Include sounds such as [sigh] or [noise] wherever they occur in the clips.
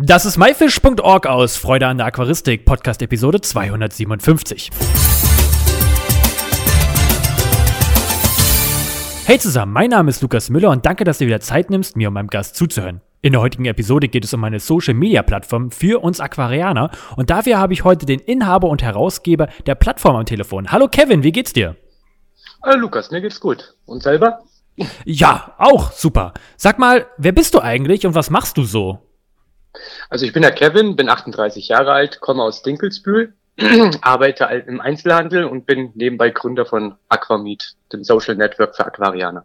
Das ist myfish.org aus Freude an der Aquaristik, Podcast Episode 257. Hey zusammen, mein Name ist Lukas Müller und danke, dass du wieder Zeit nimmst, mir und meinem Gast zuzuhören. In der heutigen Episode geht es um eine Social Media Plattform für uns Aquarianer und dafür habe ich heute den Inhaber und Herausgeber der Plattform am Telefon. Hallo Kevin, wie geht's dir? Hallo Lukas, mir geht's gut. Und selber? Ja, auch super. Sag mal, wer bist du eigentlich und was machst du so? Also ich bin der Kevin, bin 38 Jahre alt, komme aus Dinkelsbühl, [clears throat] arbeite im Einzelhandel und bin nebenbei Gründer von Aquameet, dem Social Network für Aquarianer.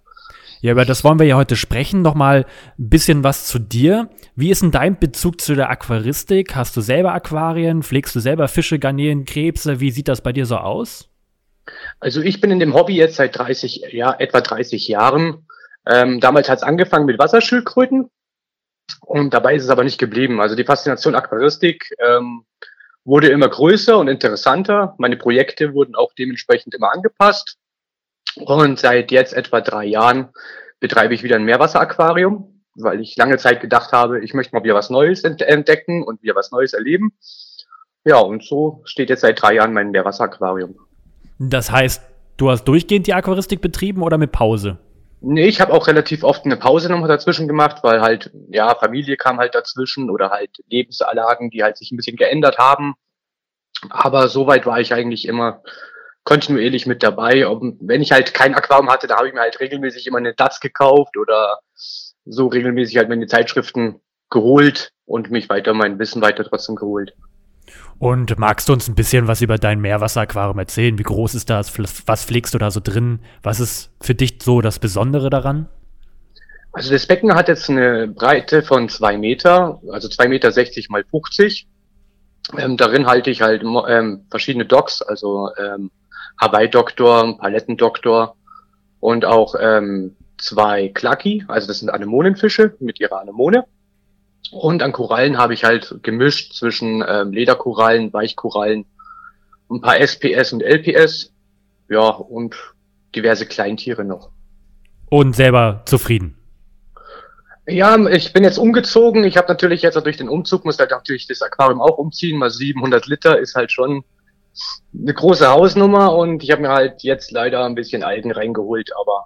Ja, über das wollen wir ja heute sprechen. Nochmal ein bisschen was zu dir. Wie ist denn dein Bezug zu der Aquaristik? Hast du selber Aquarien? Pflegst du selber Fische, Garnelen, Krebse? Wie sieht das bei dir so aus? Also ich bin in dem Hobby jetzt seit 30, ja, etwa 30 Jahren. Ähm, damals hat es angefangen mit Wasserschildkröten. Und dabei ist es aber nicht geblieben. Also die Faszination Aquaristik ähm, wurde immer größer und interessanter. Meine Projekte wurden auch dementsprechend immer angepasst. Und seit jetzt etwa drei Jahren betreibe ich wieder ein Meerwasseraquarium, weil ich lange Zeit gedacht habe, ich möchte mal wieder was Neues entdecken und wieder was Neues erleben. Ja, und so steht jetzt seit drei Jahren mein Meerwasseraquarium. Das heißt, du hast durchgehend die Aquaristik betrieben oder mit Pause? Nee, ich habe auch relativ oft eine Pause nochmal dazwischen gemacht, weil halt, ja, Familie kam halt dazwischen oder halt Lebensanlagen, die halt sich ein bisschen geändert haben. Aber soweit war ich eigentlich immer kontinuierlich mit dabei. Und wenn ich halt kein Aquarium hatte, da habe ich mir halt regelmäßig immer eine DATS gekauft oder so regelmäßig halt meine Zeitschriften geholt und mich weiter mein Wissen weiter trotzdem geholt. Und magst du uns ein bisschen was über dein Meerwasseraquarium erzählen? Wie groß ist das? Was pflegst du da so drin? Was ist für dich so das Besondere daran? Also das Becken hat jetzt eine Breite von zwei Meter, also zwei Meter sechzig mal 50. Ähm, darin halte ich halt ähm, verschiedene Docks, also ähm, Hawaii-Doktor, Palettendoktor und auch ähm, zwei Klaki, also das sind Anemonenfische mit ihrer Anemone. Und an Korallen habe ich halt gemischt zwischen ähm, Lederkorallen, Weichkorallen, ein paar SPS und LPS, ja, und diverse Kleintiere noch. Und selber zufrieden? Ja, ich bin jetzt umgezogen. Ich habe natürlich jetzt durch den Umzug, muss halt natürlich das Aquarium auch umziehen. Mal 700 Liter ist halt schon eine große Hausnummer und ich habe mir halt jetzt leider ein bisschen Algen reingeholt, aber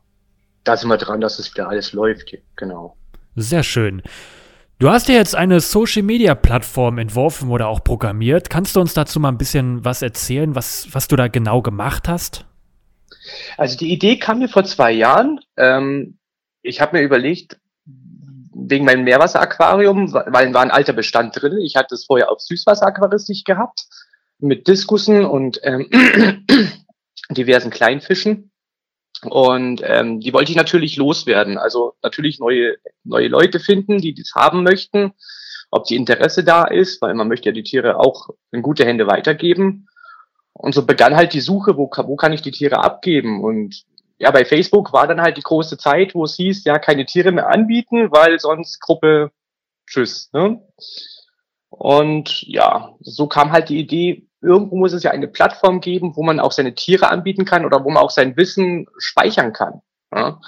da sind wir dran, dass es wieder alles läuft. Genau. Sehr schön. Du hast ja jetzt eine Social Media Plattform entworfen oder auch programmiert. Kannst du uns dazu mal ein bisschen was erzählen, was, was du da genau gemacht hast? Also die Idee kam mir vor zwei Jahren. Ähm, ich habe mir überlegt, wegen meinem Meerwasseraquarium, weil war ein alter Bestand drin. Ich hatte es vorher auf Süßwasseraquaristik gehabt, mit Diskussen und ähm, [clears throat] diversen Kleinfischen. Und ähm, die wollte ich natürlich loswerden. Also natürlich neue, neue Leute finden, die das haben möchten, ob die Interesse da ist, weil man möchte ja die Tiere auch in gute Hände weitergeben. Und so begann halt die Suche, wo, wo kann ich die Tiere abgeben? Und ja, bei Facebook war dann halt die große Zeit, wo es hieß, ja, keine Tiere mehr anbieten, weil sonst Gruppe, tschüss. Ne? Und ja, so kam halt die Idee, irgendwo muss es ja eine Plattform geben, wo man auch seine Tiere anbieten kann oder wo man auch sein Wissen speichern kann. Ja?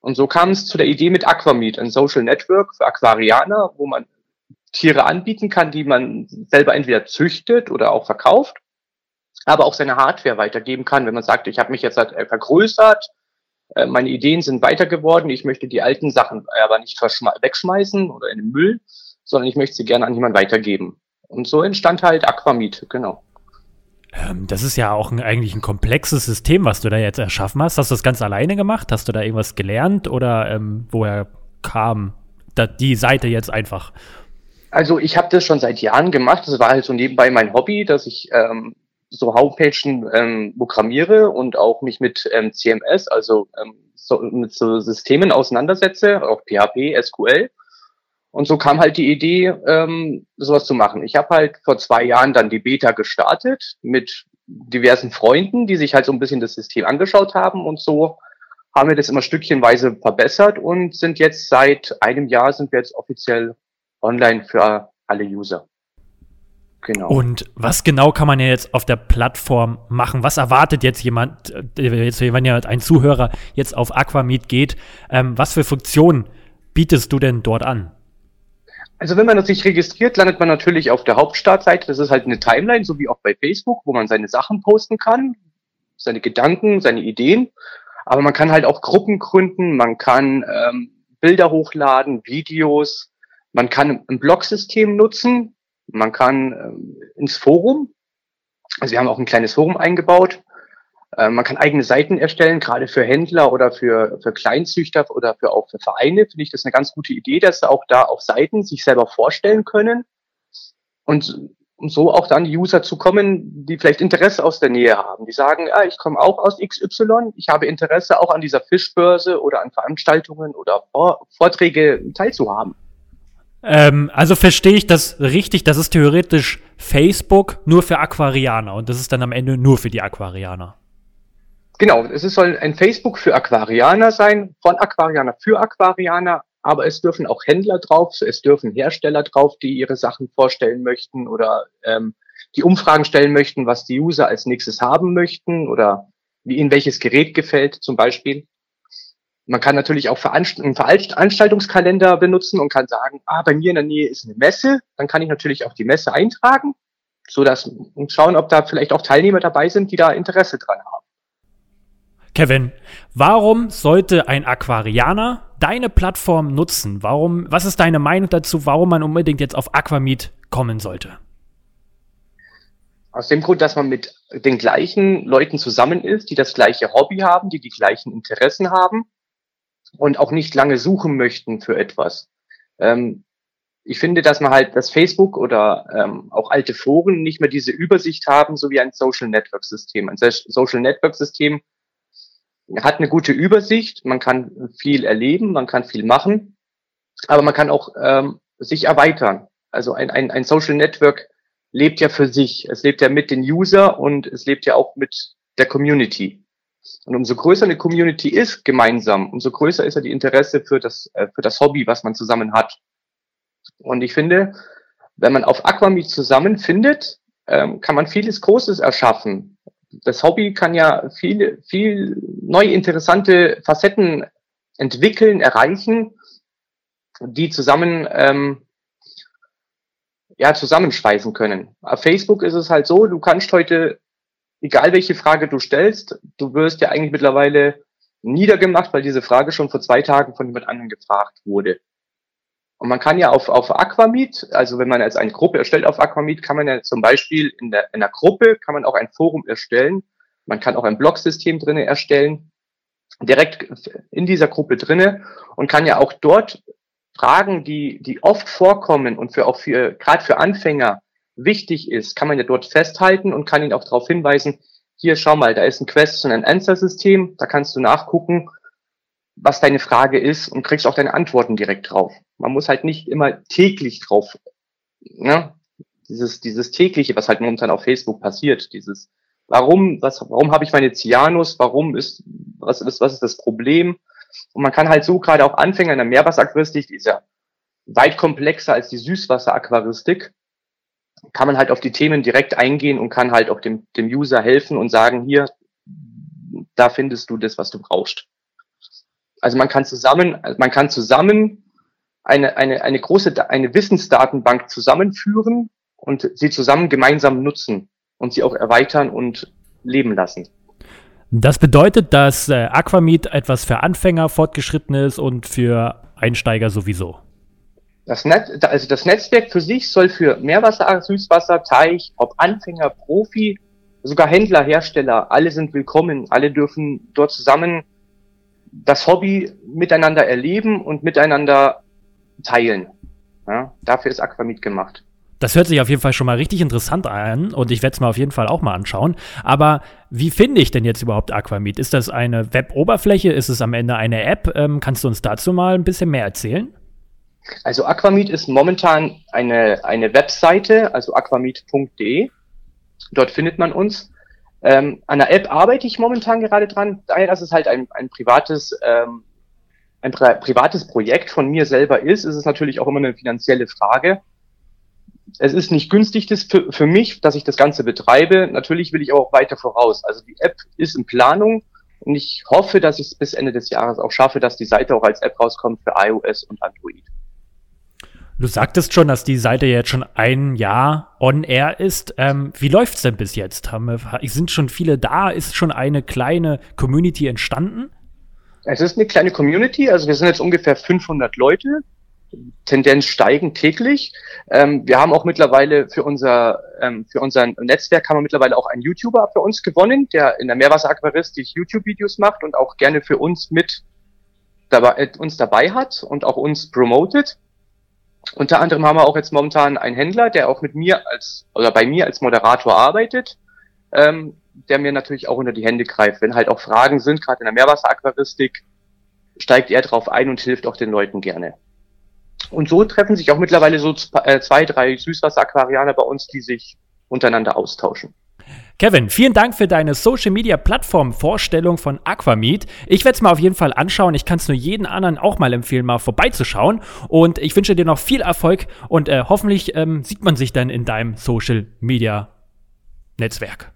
Und so kam es zu der Idee mit Aquameet, ein Social Network für Aquarianer, wo man Tiere anbieten kann, die man selber entweder züchtet oder auch verkauft, aber auch seine Hardware weitergeben kann, wenn man sagt, ich habe mich jetzt halt vergrößert, äh, meine Ideen sind weiter geworden, ich möchte die alten Sachen aber nicht wegschmeißen oder in den Müll, sondern ich möchte sie gerne an jemanden weitergeben. Und so entstand halt Aquamit, genau. Ähm, das ist ja auch ein, eigentlich ein komplexes System, was du da jetzt erschaffen hast. Hast du das ganz alleine gemacht? Hast du da irgendwas gelernt oder ähm, woher kam da die Seite jetzt einfach? Also ich habe das schon seit Jahren gemacht. Das war halt so nebenbei mein Hobby, dass ich ähm, so Homepages ähm, programmiere und auch mich mit ähm, CMS, also ähm, so, mit so Systemen auseinandersetze, auch PHP, SQL. Und so kam halt die Idee, ähm, sowas zu machen. Ich habe halt vor zwei Jahren dann die Beta gestartet mit diversen Freunden, die sich halt so ein bisschen das System angeschaut haben und so haben wir das immer stückchenweise verbessert und sind jetzt seit einem Jahr sind wir jetzt offiziell online für alle User. Genau. Und was genau kann man ja jetzt auf der Plattform machen? Was erwartet jetzt jemand, äh, jetzt, wenn ja ein Zuhörer jetzt auf Aquameet geht, ähm, was für Funktionen bietest du denn dort an? Also wenn man sich registriert, landet man natürlich auf der Hauptstartseite. Das ist halt eine Timeline, so wie auch bei Facebook, wo man seine Sachen posten kann, seine Gedanken, seine Ideen. Aber man kann halt auch Gruppen gründen, man kann ähm, Bilder hochladen, Videos, man kann ein Blogsystem nutzen, man kann ähm, ins Forum, also wir haben auch ein kleines Forum eingebaut, man kann eigene Seiten erstellen, gerade für Händler oder für, für Kleinzüchter oder für auch für Vereine, finde ich das eine ganz gute Idee, dass auch da auf Seiten sich selber vorstellen können und um so auch dann die User zu kommen, die vielleicht Interesse aus der Nähe haben. Die sagen, ja, ich komme auch aus XY, ich habe Interesse auch an dieser Fischbörse oder an Veranstaltungen oder Vorträge teilzuhaben. Ähm, also verstehe ich das richtig, das ist theoretisch Facebook nur für Aquarianer und das ist dann am Ende nur für die Aquarianer. Genau, es soll ein Facebook für Aquarianer sein, von Aquarianer für Aquarianer, aber es dürfen auch Händler drauf, es dürfen Hersteller drauf, die ihre Sachen vorstellen möchten oder ähm, die Umfragen stellen möchten, was die User als nächstes haben möchten oder wie ihnen welches Gerät gefällt zum Beispiel. Man kann natürlich auch einen Veranstaltungskalender benutzen und kann sagen, ah, bei mir in der Nähe ist eine Messe, dann kann ich natürlich auch die Messe eintragen, so dass und schauen, ob da vielleicht auch Teilnehmer dabei sind, die da Interesse dran haben. Kevin, warum sollte ein Aquarianer deine Plattform nutzen? Warum, was ist deine Meinung dazu, warum man unbedingt jetzt auf Aquamit kommen sollte? Aus dem Grund, dass man mit den gleichen Leuten zusammen ist, die das gleiche Hobby haben, die die gleichen Interessen haben und auch nicht lange suchen möchten für etwas. Ähm, ich finde, dass man halt das Facebook oder ähm, auch alte Foren nicht mehr diese Übersicht haben, so wie ein Social Network System. Ein Social Network System hat eine gute Übersicht, man kann viel erleben, man kann viel machen, aber man kann auch ähm, sich erweitern. Also ein, ein, ein Social Network lebt ja für sich. Es lebt ja mit den User und es lebt ja auch mit der Community. Und umso größer eine Community ist gemeinsam, umso größer ist ja die Interesse für das, äh, für das Hobby, was man zusammen hat. Und ich finde, wenn man auf Aquamit zusammenfindet, ähm, kann man vieles Großes erschaffen. Das Hobby kann ja viele, viel neue interessante Facetten entwickeln, erreichen, die zusammen ähm, ja zusammenschweißen können. Auf Facebook ist es halt so, du kannst heute egal welche Frage du stellst, du wirst ja eigentlich mittlerweile niedergemacht, weil diese Frage schon vor zwei Tagen von jemand anderem gefragt wurde. Und man kann ja auf, auf Aquamit, also wenn man jetzt eine Gruppe erstellt auf Aquamit, kann man ja zum Beispiel in der, in der Gruppe kann man auch ein Forum erstellen. Man kann auch ein Blogsystem drinnen erstellen, direkt in dieser Gruppe drinnen und kann ja auch dort Fragen, die, die oft vorkommen und für auch für, gerade für Anfänger wichtig ist, kann man ja dort festhalten und kann ihn auch darauf hinweisen, hier schau mal, da ist ein Question and Answer System, da kannst du nachgucken, was deine Frage ist und kriegst auch deine Antworten direkt drauf. Man muss halt nicht immer täglich drauf, ne? Dieses, dieses tägliche, was halt momentan auf Facebook passiert, dieses, warum, was, warum habe ich meine Cyanus, warum ist, was ist, was ist das Problem? Und man kann halt so gerade auch Anfänger in der Meerwasseraquaristik, die ist ja weit komplexer als die Süßwasseraquaristik, kann man halt auf die Themen direkt eingehen und kann halt auch dem, dem User helfen und sagen, hier, da findest du das, was du brauchst. Also man kann zusammen, man kann zusammen eine, eine, eine große, eine Wissensdatenbank zusammenführen und sie zusammen gemeinsam nutzen und sie auch erweitern und leben lassen. Das bedeutet, dass äh, Aquamit etwas für Anfänger, Fortgeschrittenes und für Einsteiger sowieso. Das, Netz, also das Netzwerk für sich soll für Meerwasser, Süßwasser, Teich, ob Anfänger, Profi, sogar Händler, Hersteller, alle sind willkommen, alle dürfen dort zusammen das Hobby miteinander erleben und miteinander teilen. Ja, dafür ist Aquamit gemacht. Das hört sich auf jeden Fall schon mal richtig interessant an und ich werde es mir auf jeden Fall auch mal anschauen. Aber wie finde ich denn jetzt überhaupt Aquamit? Ist das eine Web-Oberfläche? Ist es am Ende eine App? Ähm, kannst du uns dazu mal ein bisschen mehr erzählen? Also Aquamit ist momentan eine, eine Webseite, also aquamit.de. Dort findet man uns. Ähm, an der App arbeite ich momentan gerade dran, dass es halt ein, ein privates, ähm, ein pri privates Projekt von mir selber ist, ist es natürlich auch immer eine finanzielle Frage. Es ist nicht günstig das für, für mich, dass ich das Ganze betreibe. Natürlich will ich auch weiter voraus. Also die App ist in Planung und ich hoffe, dass ich es bis Ende des Jahres auch schaffe, dass die Seite auch als App rauskommt für iOS und Android. Du sagtest schon, dass die Seite jetzt schon ein Jahr on air ist. Ähm, wie läuft's denn bis jetzt? Haben wir, sind schon viele da? Ist schon eine kleine Community entstanden? Es ist eine kleine Community, also wir sind jetzt ungefähr 500 Leute, Tendenz steigen täglich. Ähm, wir haben auch mittlerweile für unser ähm, für unser Netzwerk haben wir mittlerweile auch einen YouTuber für uns gewonnen, der in der Meerwasseraquaristik YouTube-Videos macht und auch gerne für uns mit dabei, äh, uns dabei hat und auch uns promotet. Unter anderem haben wir auch jetzt momentan einen Händler, der auch mit mir als oder bei mir als Moderator arbeitet, ähm, der mir natürlich auch unter die Hände greift. Wenn halt auch Fragen sind, gerade in der Meerwasseraquaristik, steigt er drauf ein und hilft auch den Leuten gerne. Und so treffen sich auch mittlerweile so äh, zwei, drei Süßwasseraquarianer bei uns, die sich untereinander austauschen. Kevin, vielen Dank für deine Social Media Plattform Vorstellung von Aquameet. Ich werde es mal auf jeden Fall anschauen. Ich kann es nur jeden anderen auch mal empfehlen, mal vorbeizuschauen. Und ich wünsche dir noch viel Erfolg und äh, hoffentlich ähm, sieht man sich dann in deinem Social Media Netzwerk.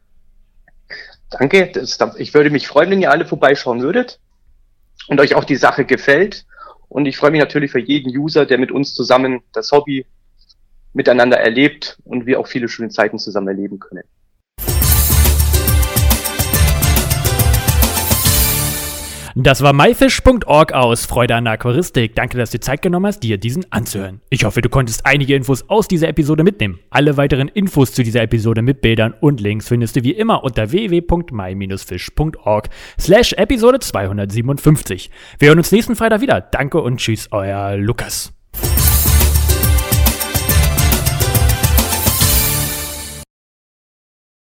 Danke. Das, ich würde mich freuen, wenn ihr alle vorbeischauen würdet und euch auch die Sache gefällt. Und ich freue mich natürlich für jeden User, der mit uns zusammen das Hobby miteinander erlebt und wir auch viele schöne Zeiten zusammen erleben können. Das war myfish.org aus Freude an der Aquaristik. Danke, dass du Zeit genommen hast, dir diesen anzuhören. Ich hoffe, du konntest einige Infos aus dieser Episode mitnehmen. Alle weiteren Infos zu dieser Episode mit Bildern und Links findest du wie immer unter www.my-fish.org slash Episode 257. Wir hören uns nächsten Freitag wieder. Danke und tschüss, euer Lukas.